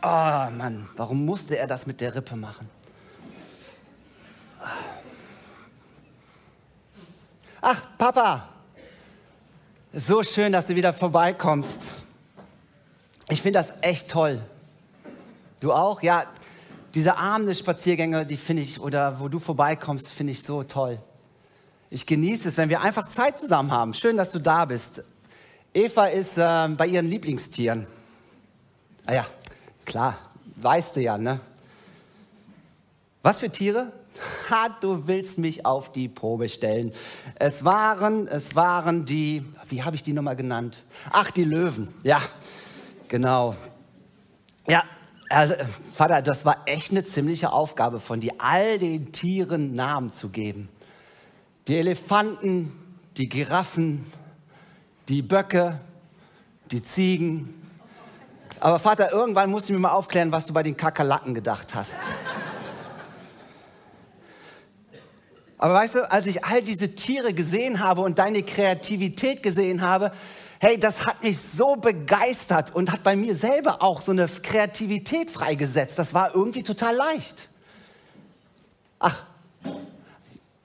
Oh Mann, warum musste er das mit der Rippe machen? Ach, Papa, so schön, dass du wieder vorbeikommst. Ich finde das echt toll. Du auch? Ja, diese Abende Spaziergänge, die finde ich, oder wo du vorbeikommst, finde ich so toll. Ich genieße es, wenn wir einfach Zeit zusammen haben. Schön, dass du da bist. Eva ist äh, bei ihren Lieblingstieren. Ah ja, klar, weißt du ja, ne? Was für Tiere? Ha, du willst mich auf die Probe stellen. Es waren, es waren die, wie habe ich die nochmal genannt? Ach, die Löwen. Ja, genau. Ja, also, Vater, das war echt eine ziemliche Aufgabe von dir, all den Tieren Namen zu geben. Die Elefanten, die Giraffen, die Böcke, die Ziegen. Aber Vater, irgendwann musst du mir mal aufklären, was du bei den Kakerlaken gedacht hast. Aber weißt du, als ich all diese Tiere gesehen habe und deine Kreativität gesehen habe, hey, das hat mich so begeistert und hat bei mir selber auch so eine Kreativität freigesetzt. Das war irgendwie total leicht. Ach,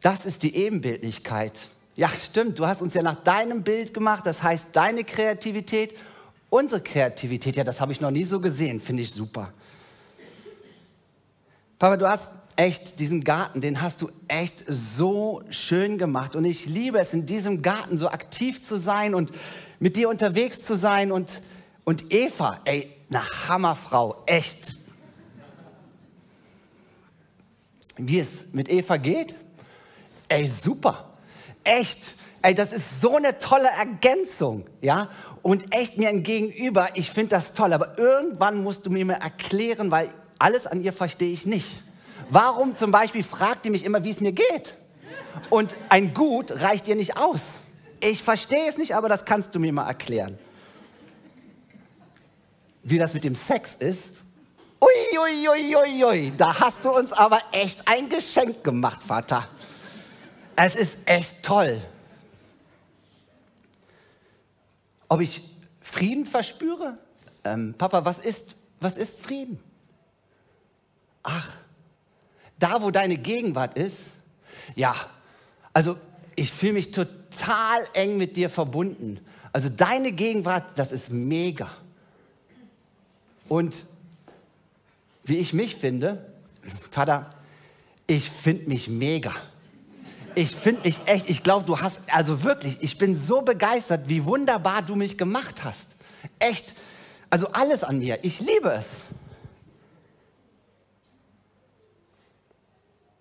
das ist die Ebenbildlichkeit. Ja, stimmt, du hast uns ja nach deinem Bild gemacht, das heißt deine Kreativität, unsere Kreativität, ja, das habe ich noch nie so gesehen, finde ich super. Papa, du hast echt diesen Garten, den hast du echt so schön gemacht und ich liebe es, in diesem Garten so aktiv zu sein und mit dir unterwegs zu sein und, und Eva, ey, eine Hammerfrau, echt. Wie es mit Eva geht? Ey, super. Echt. Ey, das ist so eine tolle Ergänzung, ja? Und echt mir Gegenüber, ich finde das toll, aber irgendwann musst du mir mal erklären, weil alles an ihr verstehe ich nicht. Warum zum Beispiel fragt ihr mich immer, wie es mir geht? Und ein Gut reicht ihr nicht aus. Ich verstehe es nicht, aber das kannst du mir mal erklären. Wie das mit dem Sex ist, ui, ui, ui, ui, ui, da hast du uns aber echt ein Geschenk gemacht, Vater. Es ist echt toll. Ob ich Frieden verspüre? Ähm, Papa, was ist, was ist Frieden? Ach, da wo deine Gegenwart ist, ja, also ich fühle mich total eng mit dir verbunden. Also deine Gegenwart, das ist mega. Und wie ich mich finde, Vater, ich finde mich mega ich finde mich echt, ich glaube, du hast, also wirklich, ich bin so begeistert, wie wunderbar du mich gemacht hast. Echt, also alles an mir, ich liebe es.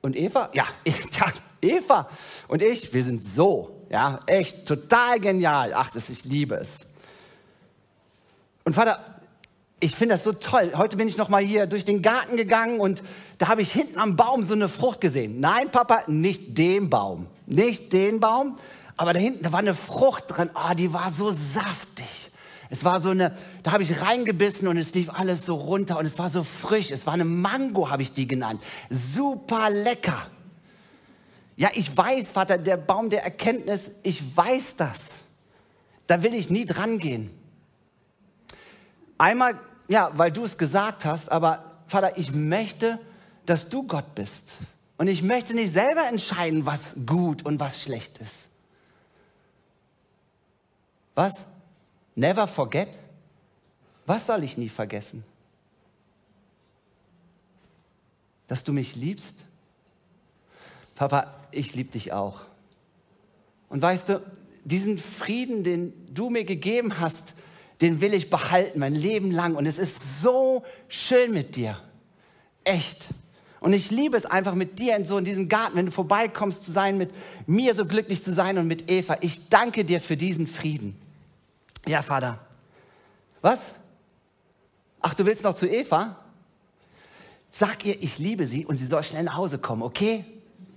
Und Eva, ja, ja, Eva und ich, wir sind so, ja, echt total genial. Ach, das, ich liebe es. Und Vater, ich finde das so toll. Heute bin ich noch mal hier durch den Garten gegangen und da habe ich hinten am Baum so eine Frucht gesehen. Nein, Papa, nicht den Baum, nicht den Baum, aber da hinten, da war eine Frucht drin. Oh, die war so saftig. Es war so eine, da habe ich reingebissen und es lief alles so runter und es war so frisch. Es war eine Mango, habe ich die genannt. Super lecker. Ja, ich weiß, Vater, der Baum der Erkenntnis, ich weiß das. Da will ich nie dran gehen. Einmal ja, weil du es gesagt hast, aber Vater, ich möchte, dass du Gott bist. Und ich möchte nicht selber entscheiden, was gut und was schlecht ist. Was? Never forget? Was soll ich nie vergessen? Dass du mich liebst? Papa, ich liebe dich auch. Und weißt du, diesen Frieden, den du mir gegeben hast, den will ich behalten mein Leben lang. Und es ist so schön mit dir. Echt. Und ich liebe es einfach mit dir in so in diesem Garten, wenn du vorbeikommst zu sein, mit mir so glücklich zu sein und mit Eva. Ich danke dir für diesen Frieden. Ja, Vater. Was? Ach, du willst noch zu Eva? Sag ihr, ich liebe sie und sie soll schnell nach Hause kommen, okay?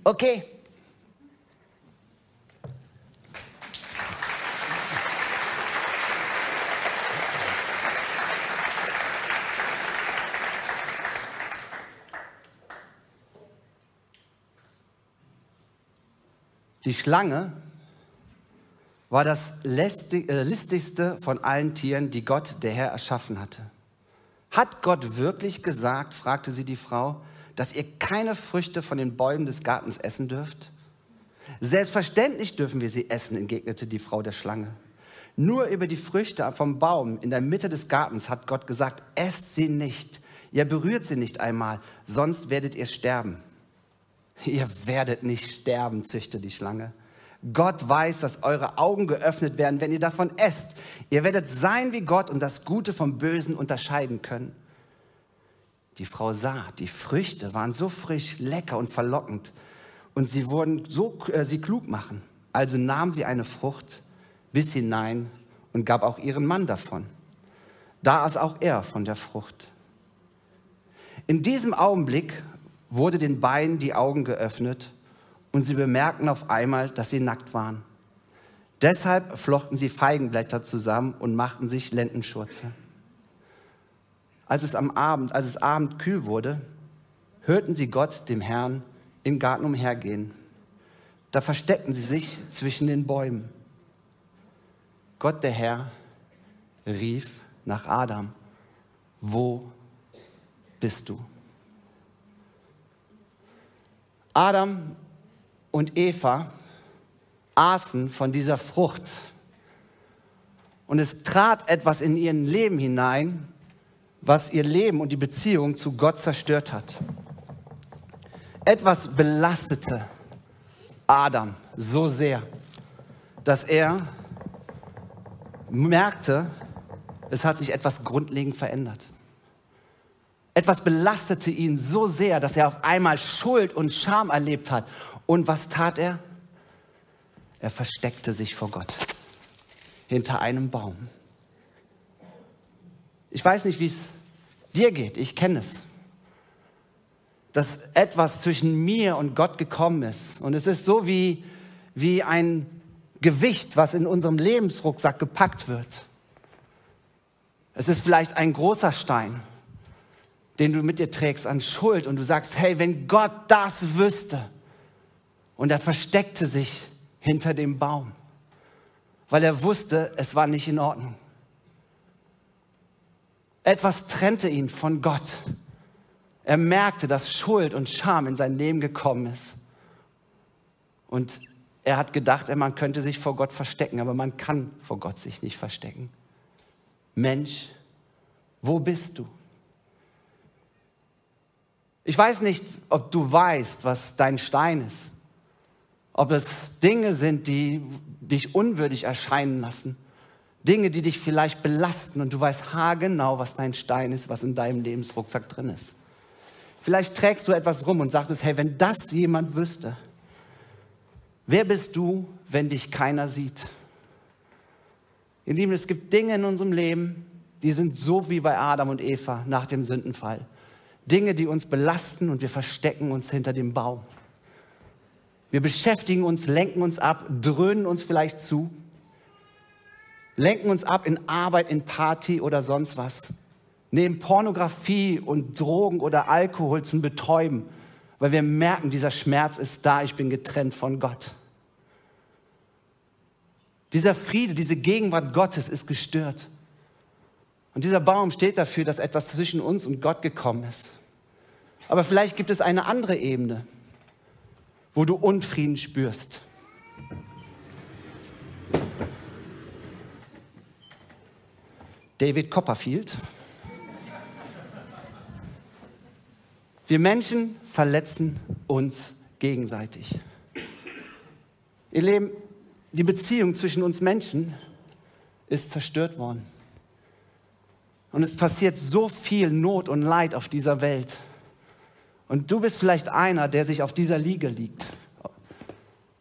Okay. Die Schlange war das äh, listigste von allen Tieren, die Gott, der Herr, erschaffen hatte. Hat Gott wirklich gesagt, fragte sie die Frau, dass ihr keine Früchte von den Bäumen des Gartens essen dürft? Selbstverständlich dürfen wir sie essen, entgegnete die Frau der Schlange. Nur über die Früchte vom Baum in der Mitte des Gartens hat Gott gesagt, esst sie nicht, ihr berührt sie nicht einmal, sonst werdet ihr sterben. Ihr werdet nicht sterben, züchte die Schlange. Gott weiß, dass eure Augen geöffnet werden, wenn ihr davon esst. Ihr werdet sein wie Gott und das Gute vom Bösen unterscheiden können. Die Frau sah, die Früchte waren so frisch, lecker und verlockend und sie wurden so äh, sie klug machen. Also nahm sie eine Frucht, biss hinein und gab auch ihren Mann davon. Da aß auch er von der Frucht. In diesem Augenblick wurde den Beinen die Augen geöffnet und sie bemerkten auf einmal, dass sie nackt waren. Deshalb flochten sie Feigenblätter zusammen und machten sich Lendenschurze. Als es am Abend, als es Abend kühl wurde, hörten sie Gott, dem Herrn, im Garten umhergehen. Da versteckten sie sich zwischen den Bäumen. Gott, der Herr, rief nach Adam, wo bist du? Adam und Eva aßen von dieser Frucht. Und es trat etwas in ihr Leben hinein, was ihr Leben und die Beziehung zu Gott zerstört hat. Etwas belastete Adam so sehr, dass er merkte, es hat sich etwas grundlegend verändert. Etwas belastete ihn so sehr, dass er auf einmal Schuld und Scham erlebt hat. Und was tat er? Er versteckte sich vor Gott hinter einem Baum. Ich weiß nicht, wie es dir geht, ich kenne es. Dass etwas zwischen mir und Gott gekommen ist. Und es ist so wie, wie ein Gewicht, was in unserem Lebensrucksack gepackt wird. Es ist vielleicht ein großer Stein den du mit dir trägst an Schuld und du sagst, hey, wenn Gott das wüsste. Und er versteckte sich hinter dem Baum, weil er wusste, es war nicht in Ordnung. Etwas trennte ihn von Gott. Er merkte, dass Schuld und Scham in sein Leben gekommen ist. Und er hat gedacht, man könnte sich vor Gott verstecken, aber man kann vor Gott sich nicht verstecken. Mensch, wo bist du? Ich weiß nicht, ob du weißt, was dein Stein ist. Ob es Dinge sind, die dich unwürdig erscheinen lassen. Dinge, die dich vielleicht belasten und du weißt haargenau, was dein Stein ist, was in deinem Lebensrucksack drin ist. Vielleicht trägst du etwas rum und sagst, hey, wenn das jemand wüsste, wer bist du, wenn dich keiner sieht? Ihr Lieben, es gibt Dinge in unserem Leben, die sind so wie bei Adam und Eva nach dem Sündenfall. Dinge, die uns belasten und wir verstecken uns hinter dem Baum. Wir beschäftigen uns, lenken uns ab, dröhnen uns vielleicht zu, lenken uns ab in Arbeit, in Party oder sonst was, nehmen Pornografie und Drogen oder Alkohol zum Betäuben, weil wir merken, dieser Schmerz ist da, ich bin getrennt von Gott. Dieser Friede, diese Gegenwart Gottes ist gestört. Und dieser Baum steht dafür, dass etwas zwischen uns und Gott gekommen ist. Aber vielleicht gibt es eine andere Ebene, wo du Unfrieden spürst. David Copperfield. Wir Menschen verletzen uns gegenseitig. Ihr Leben, die Beziehung zwischen uns Menschen ist zerstört worden. Und es passiert so viel Not und Leid auf dieser Welt. Und du bist vielleicht einer, der sich auf dieser Liege liegt,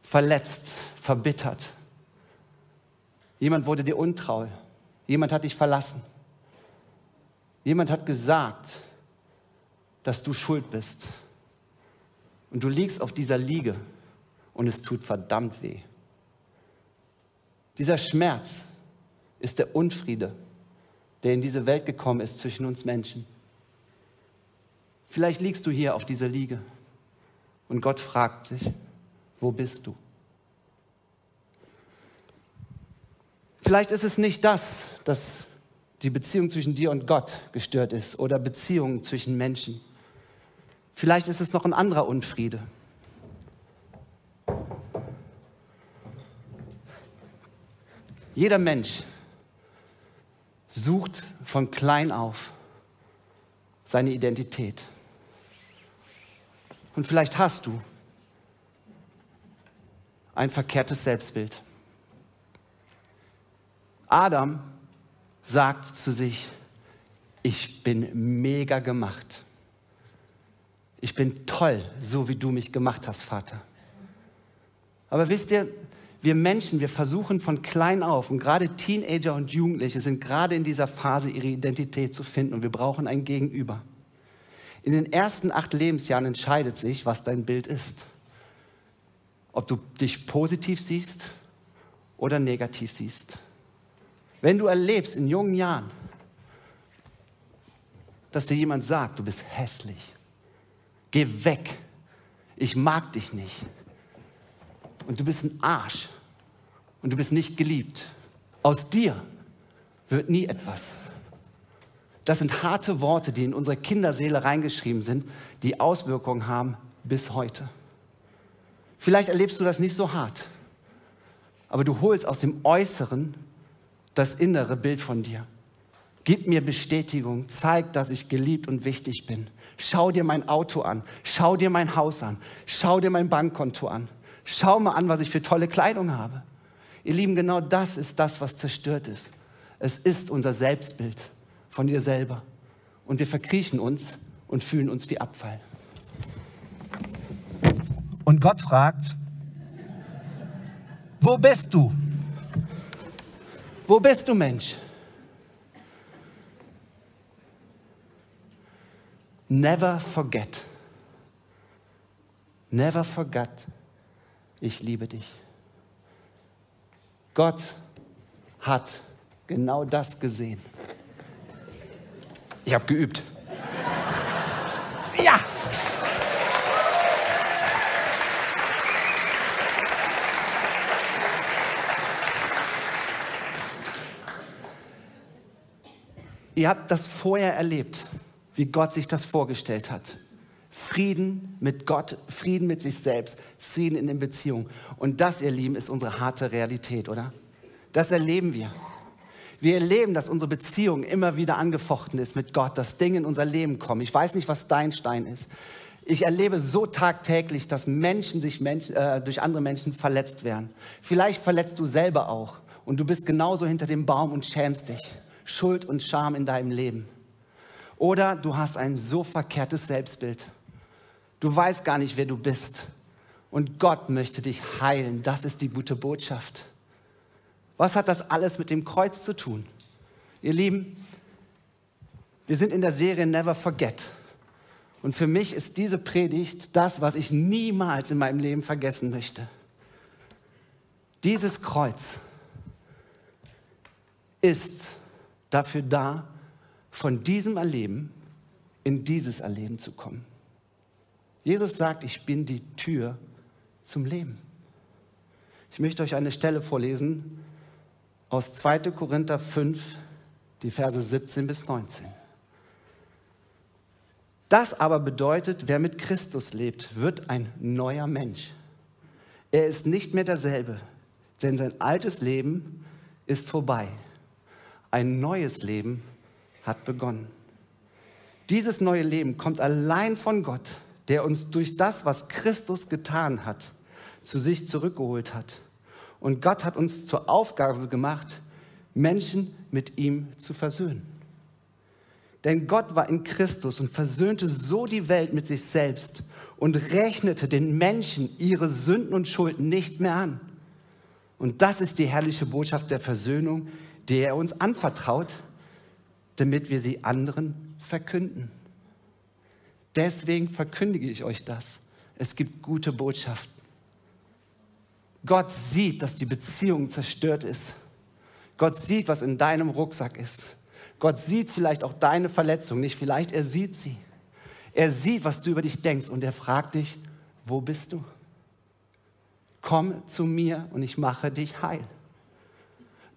verletzt, verbittert. Jemand wurde dir untreu. Jemand hat dich verlassen. Jemand hat gesagt, dass du schuld bist. Und du liegst auf dieser Liege und es tut verdammt weh. Dieser Schmerz ist der Unfriede, der in diese Welt gekommen ist zwischen uns Menschen. Vielleicht liegst du hier auf dieser Liege und Gott fragt dich, wo bist du? Vielleicht ist es nicht das, dass die Beziehung zwischen dir und Gott gestört ist oder Beziehungen zwischen Menschen. Vielleicht ist es noch ein anderer Unfriede. Jeder Mensch sucht von klein auf seine Identität. Und vielleicht hast du ein verkehrtes Selbstbild. Adam sagt zu sich, ich bin mega gemacht. Ich bin toll, so wie du mich gemacht hast, Vater. Aber wisst ihr, wir Menschen, wir versuchen von klein auf, und gerade Teenager und Jugendliche sind gerade in dieser Phase, ihre Identität zu finden und wir brauchen ein Gegenüber. In den ersten acht Lebensjahren entscheidet sich, was dein Bild ist. Ob du dich positiv siehst oder negativ siehst. Wenn du erlebst in jungen Jahren, dass dir jemand sagt, du bist hässlich, geh weg, ich mag dich nicht und du bist ein Arsch, und du bist nicht geliebt. Aus dir wird nie etwas. Das sind harte Worte, die in unsere Kinderseele reingeschrieben sind, die Auswirkungen haben bis heute. Vielleicht erlebst du das nicht so hart, aber du holst aus dem Äußeren das innere Bild von dir. Gib mir Bestätigung, zeig, dass ich geliebt und wichtig bin. Schau dir mein Auto an, schau dir mein Haus an, schau dir mein Bankkonto an, schau mal an, was ich für tolle Kleidung habe. Ihr Lieben, genau das ist das, was zerstört ist. Es ist unser Selbstbild von dir selber. Und wir verkriechen uns und fühlen uns wie Abfall. Und Gott fragt, wo bist du? Wo bist du, Mensch? Never forget. Never forget. Ich liebe dich. Gott hat genau das gesehen. Ich habe geübt. Ja! Ihr habt das vorher erlebt, wie Gott sich das vorgestellt hat. Frieden mit Gott, Frieden mit sich selbst, Frieden in den Beziehungen. Und das, ihr Lieben, ist unsere harte Realität, oder? Das erleben wir. Wir erleben, dass unsere Beziehung immer wieder angefochten ist mit Gott, dass Dinge in unser Leben kommen. Ich weiß nicht, was dein Stein ist. Ich erlebe so tagtäglich, dass Menschen sich Menschen, äh, durch andere Menschen verletzt werden. Vielleicht verletzt du selber auch und du bist genauso hinter dem Baum und schämst dich. Schuld und Scham in deinem Leben. Oder du hast ein so verkehrtes Selbstbild Du weißt gar nicht, wer du bist. Und Gott möchte dich heilen. Das ist die gute Botschaft. Was hat das alles mit dem Kreuz zu tun? Ihr Lieben, wir sind in der Serie Never Forget. Und für mich ist diese Predigt das, was ich niemals in meinem Leben vergessen möchte. Dieses Kreuz ist dafür da, von diesem Erleben in dieses Erleben zu kommen. Jesus sagt, ich bin die Tür zum Leben. Ich möchte euch eine Stelle vorlesen aus 2. Korinther 5, die Verse 17 bis 19. Das aber bedeutet, wer mit Christus lebt, wird ein neuer Mensch. Er ist nicht mehr derselbe, denn sein altes Leben ist vorbei. Ein neues Leben hat begonnen. Dieses neue Leben kommt allein von Gott der uns durch das, was Christus getan hat, zu sich zurückgeholt hat. Und Gott hat uns zur Aufgabe gemacht, Menschen mit ihm zu versöhnen. Denn Gott war in Christus und versöhnte so die Welt mit sich selbst und rechnete den Menschen ihre Sünden und Schulden nicht mehr an. Und das ist die herrliche Botschaft der Versöhnung, die er uns anvertraut, damit wir sie anderen verkünden. Deswegen verkündige ich euch das. Es gibt gute Botschaften. Gott sieht, dass die Beziehung zerstört ist. Gott sieht, was in deinem Rucksack ist. Gott sieht vielleicht auch deine Verletzung nicht, vielleicht er sieht sie. Er sieht, was du über dich denkst und er fragt dich, wo bist du? Komm zu mir und ich mache dich heil.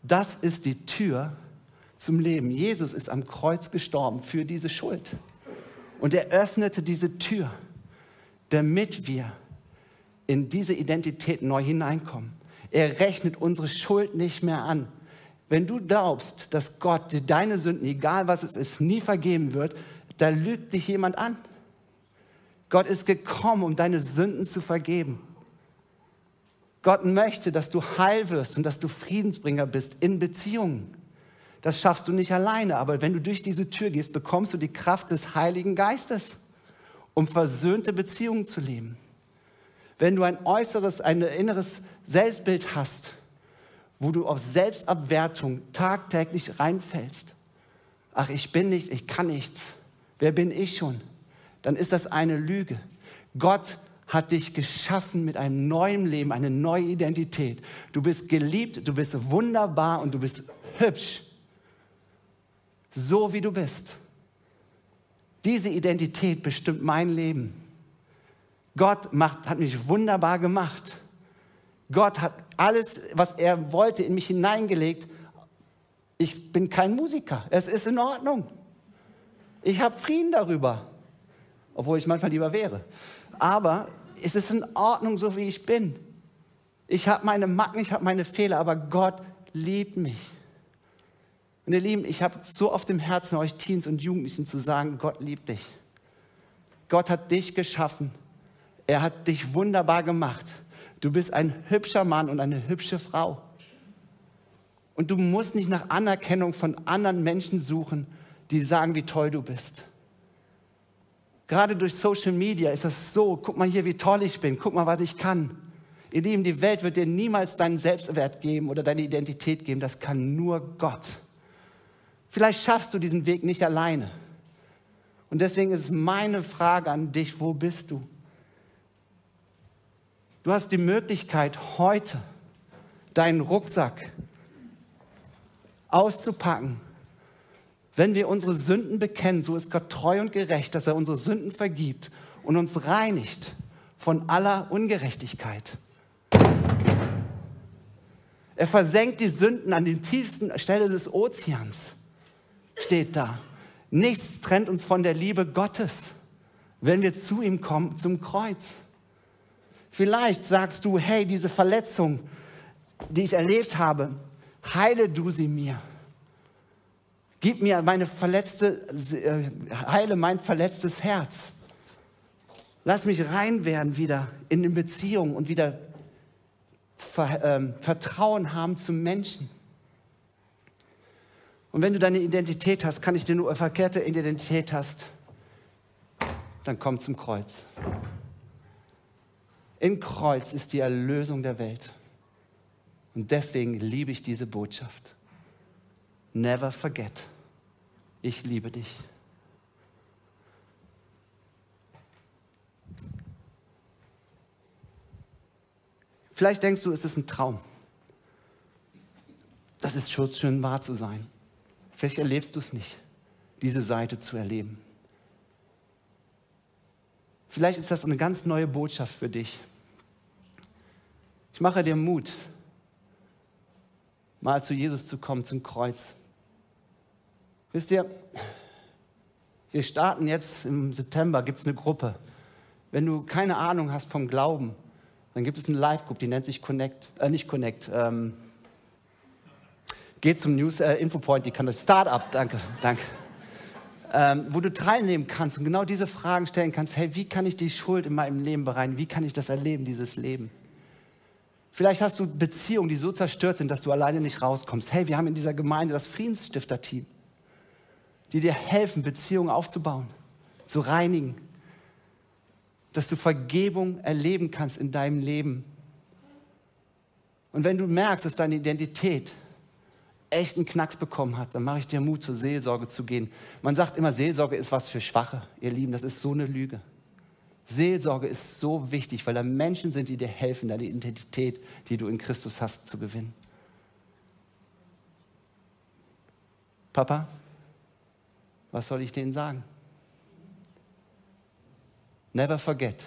Das ist die Tür zum Leben. Jesus ist am Kreuz gestorben für diese Schuld. Und er öffnete diese Tür, damit wir in diese Identität neu hineinkommen. Er rechnet unsere Schuld nicht mehr an. Wenn du glaubst, dass Gott dir deine Sünden, egal was es ist, nie vergeben wird, da lügt dich jemand an. Gott ist gekommen, um deine Sünden zu vergeben. Gott möchte, dass du heil wirst und dass du Friedensbringer bist in Beziehungen. Das schaffst du nicht alleine, aber wenn du durch diese Tür gehst, bekommst du die Kraft des Heiligen Geistes, um versöhnte Beziehungen zu leben. Wenn du ein äußeres, ein inneres Selbstbild hast, wo du auf Selbstabwertung tagtäglich reinfällst, ach, ich bin nichts, ich kann nichts, wer bin ich schon? Dann ist das eine Lüge. Gott hat dich geschaffen mit einem neuen Leben, eine neue Identität. Du bist geliebt, du bist wunderbar und du bist hübsch so wie du bist. Diese Identität bestimmt mein Leben. Gott macht, hat mich wunderbar gemacht. Gott hat alles, was er wollte, in mich hineingelegt. Ich bin kein Musiker. Es ist in Ordnung. Ich habe Frieden darüber, obwohl ich manchmal lieber wäre. Aber es ist in Ordnung, so wie ich bin. Ich habe meine Macken, ich habe meine Fehler, aber Gott liebt mich. Und ihr Lieben, ich habe so auf dem Herzen, euch Teens und Jugendlichen zu sagen, Gott liebt dich. Gott hat dich geschaffen. Er hat dich wunderbar gemacht. Du bist ein hübscher Mann und eine hübsche Frau. Und du musst nicht nach Anerkennung von anderen Menschen suchen, die sagen, wie toll du bist. Gerade durch Social Media ist das so, guck mal hier, wie toll ich bin, guck mal, was ich kann. Ihr Lieben, die Welt wird dir niemals deinen Selbstwert geben oder deine Identität geben. Das kann nur Gott. Vielleicht schaffst du diesen Weg nicht alleine. Und deswegen ist meine Frage an dich, wo bist du? Du hast die Möglichkeit, heute deinen Rucksack auszupacken. Wenn wir unsere Sünden bekennen, so ist Gott treu und gerecht, dass er unsere Sünden vergibt und uns reinigt von aller Ungerechtigkeit. Er versenkt die Sünden an den tiefsten Stelle des Ozeans steht da. Nichts trennt uns von der Liebe Gottes, wenn wir zu ihm kommen, zum Kreuz. Vielleicht sagst du, hey, diese Verletzung, die ich erlebt habe, heile du sie mir. Gib mir meine verletzte, äh, heile mein verletztes Herz. Lass mich rein werden wieder in die Beziehung und wieder ähm, Vertrauen haben zu Menschen. Und wenn du deine Identität hast, kann ich dir nur eine verkehrte Identität hast, dann komm zum Kreuz. Im Kreuz ist die Erlösung der Welt. Und deswegen liebe ich diese Botschaft. Never forget. Ich liebe dich. Vielleicht denkst du, es ist ein Traum. Das ist schon schön wahr zu sein. Vielleicht erlebst du es nicht, diese Seite zu erleben. Vielleicht ist das eine ganz neue Botschaft für dich. Ich mache dir Mut, mal zu Jesus zu kommen, zum Kreuz. Wisst ihr, wir starten jetzt im September, gibt es eine Gruppe. Wenn du keine Ahnung hast vom Glauben, dann gibt es eine Live-Group, die nennt sich Connect, äh, nicht Connect, ähm, Geht zum News äh, Infopoint, die kann das Startup, danke, danke. Ähm, wo du teilnehmen kannst und genau diese Fragen stellen kannst. Hey, wie kann ich die Schuld in meinem Leben bereinigen? Wie kann ich das erleben, dieses Leben? Vielleicht hast du Beziehungen, die so zerstört sind, dass du alleine nicht rauskommst. Hey, wir haben in dieser Gemeinde das Friedensstifter-Team, die dir helfen, Beziehungen aufzubauen, zu reinigen, dass du Vergebung erleben kannst in deinem Leben. Und wenn du merkst, dass deine Identität echt einen Knacks bekommen hat, dann mache ich dir Mut, zur Seelsorge zu gehen. Man sagt immer, Seelsorge ist was für Schwache. Ihr Lieben, das ist so eine Lüge. Seelsorge ist so wichtig, weil da Menschen sind, die dir helfen, deine Identität, die du in Christus hast, zu gewinnen. Papa, was soll ich denen sagen? Never forget.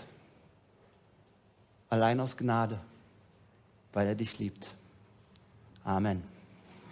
Allein aus Gnade, weil er dich liebt. Amen.